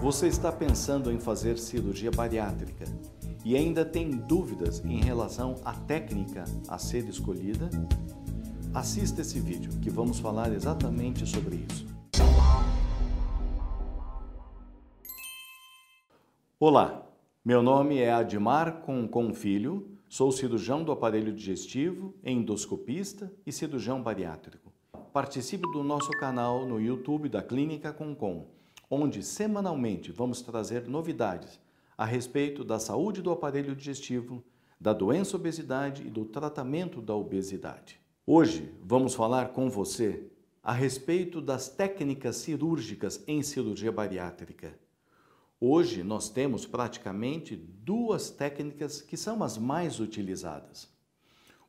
Você está pensando em fazer cirurgia bariátrica e ainda tem dúvidas em relação à técnica a ser escolhida? Assista esse vídeo que vamos falar exatamente sobre isso. Olá, meu nome é Admar Concon Filho, sou cirurgião do aparelho digestivo, endoscopista e cirurgião bariátrico. Participe do nosso canal no YouTube da Clínica Concon onde semanalmente vamos trazer novidades a respeito da saúde do aparelho digestivo, da doença obesidade e do tratamento da obesidade. Hoje vamos falar com você a respeito das técnicas cirúrgicas em cirurgia bariátrica. Hoje nós temos praticamente duas técnicas que são as mais utilizadas.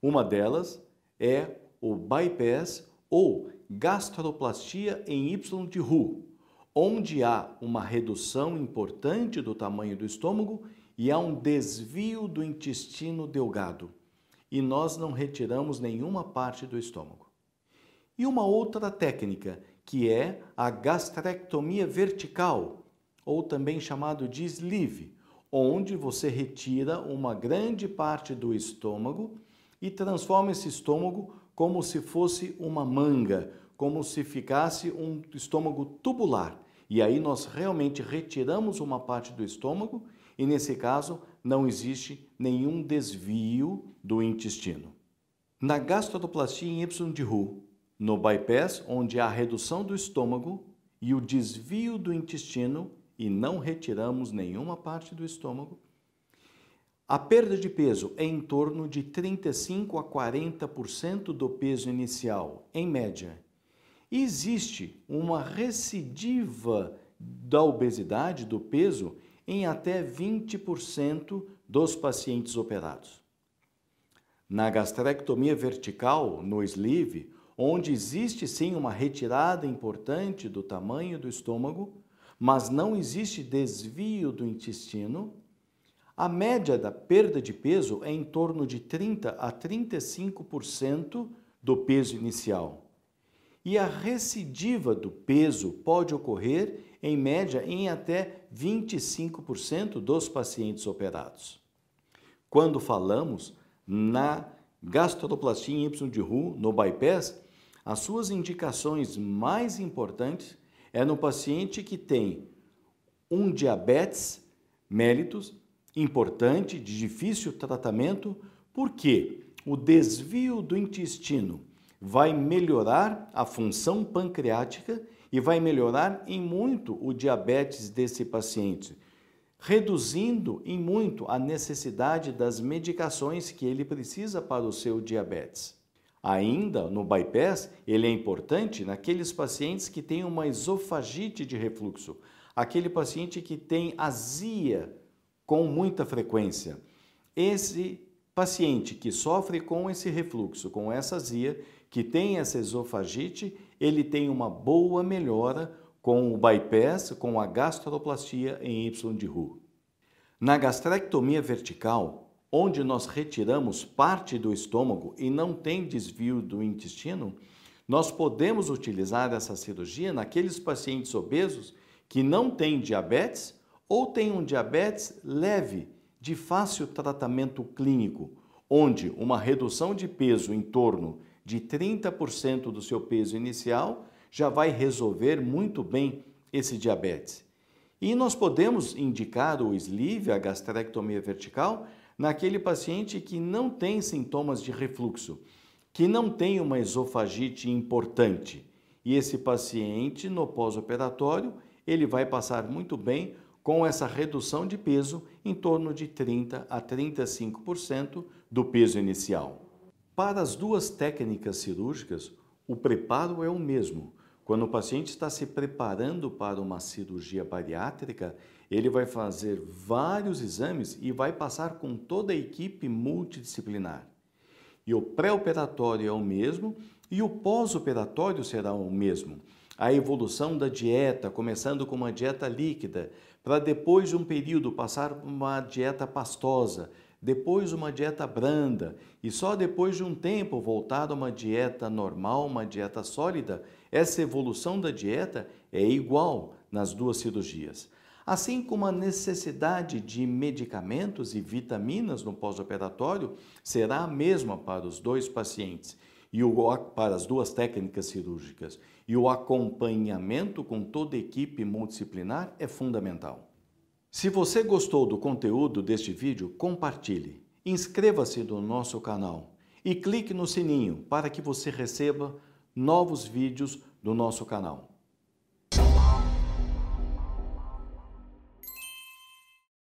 Uma delas é o bypass ou gastroplastia em Y de Roux, onde há uma redução importante do tamanho do estômago e há um desvio do intestino delgado, e nós não retiramos nenhuma parte do estômago. E uma outra técnica, que é a gastrectomia vertical, ou também chamado de sleeve, onde você retira uma grande parte do estômago e transforma esse estômago como se fosse uma manga, como se ficasse um estômago tubular. E aí nós realmente retiramos uma parte do estômago e nesse caso não existe nenhum desvio do intestino. Na gastroplastia em Y de Roux, no bypass, onde há redução do estômago e o desvio do intestino e não retiramos nenhuma parte do estômago, a perda de peso é em torno de 35 a 40% do peso inicial, em média existe uma recidiva da obesidade, do peso, em até 20% dos pacientes operados. Na gastrectomia vertical, no sleeve, onde existe sim uma retirada importante do tamanho do estômago, mas não existe desvio do intestino, a média da perda de peso é em torno de 30 a 35% do peso inicial e a recidiva do peso pode ocorrer, em média, em até 25% dos pacientes operados. Quando falamos na gastroplastia Y de Roux, no bypass, as suas indicações mais importantes é no paciente que tem um diabetes mellitus importante, de difícil tratamento, porque o desvio do intestino vai melhorar a função pancreática e vai melhorar em muito o diabetes desse paciente, reduzindo em muito a necessidade das medicações que ele precisa para o seu diabetes. Ainda no bypass, ele é importante naqueles pacientes que têm uma esofagite de refluxo, aquele paciente que tem azia com muita frequência. Esse paciente que sofre com esse refluxo, com essa azia, que tem essa esofagite, ele tem uma boa melhora com o bypass, com a gastroplastia em Y de Roux. Na gastrectomia vertical, onde nós retiramos parte do estômago e não tem desvio do intestino, nós podemos utilizar essa cirurgia naqueles pacientes obesos que não têm diabetes ou têm um diabetes leve, de fácil tratamento clínico, onde uma redução de peso em torno de 30% do seu peso inicial já vai resolver muito bem esse diabetes. E nós podemos indicar o sleeve, a gastrectomia vertical, naquele paciente que não tem sintomas de refluxo, que não tem uma esofagite importante. E esse paciente, no pós-operatório, ele vai passar muito bem com essa redução de peso em torno de 30 a 35% do peso inicial. Para as duas técnicas cirúrgicas, o preparo é o mesmo. Quando o paciente está se preparando para uma cirurgia bariátrica, ele vai fazer vários exames e vai passar com toda a equipe multidisciplinar. E o pré-operatório é o mesmo e o pós-operatório será o mesmo. A evolução da dieta, começando com uma dieta líquida, para depois de um período passar por uma dieta pastosa, depois uma dieta branda e só depois de um tempo voltar a uma dieta normal, uma dieta sólida, essa evolução da dieta é igual nas duas cirurgias. Assim como a necessidade de medicamentos e vitaminas no pós-operatório será a mesma para os dois pacientes e o, para as duas técnicas cirúrgicas. E o acompanhamento com toda a equipe multidisciplinar é fundamental. Se você gostou do conteúdo deste vídeo, compartilhe, inscreva-se no nosso canal e clique no sininho para que você receba novos vídeos do nosso canal.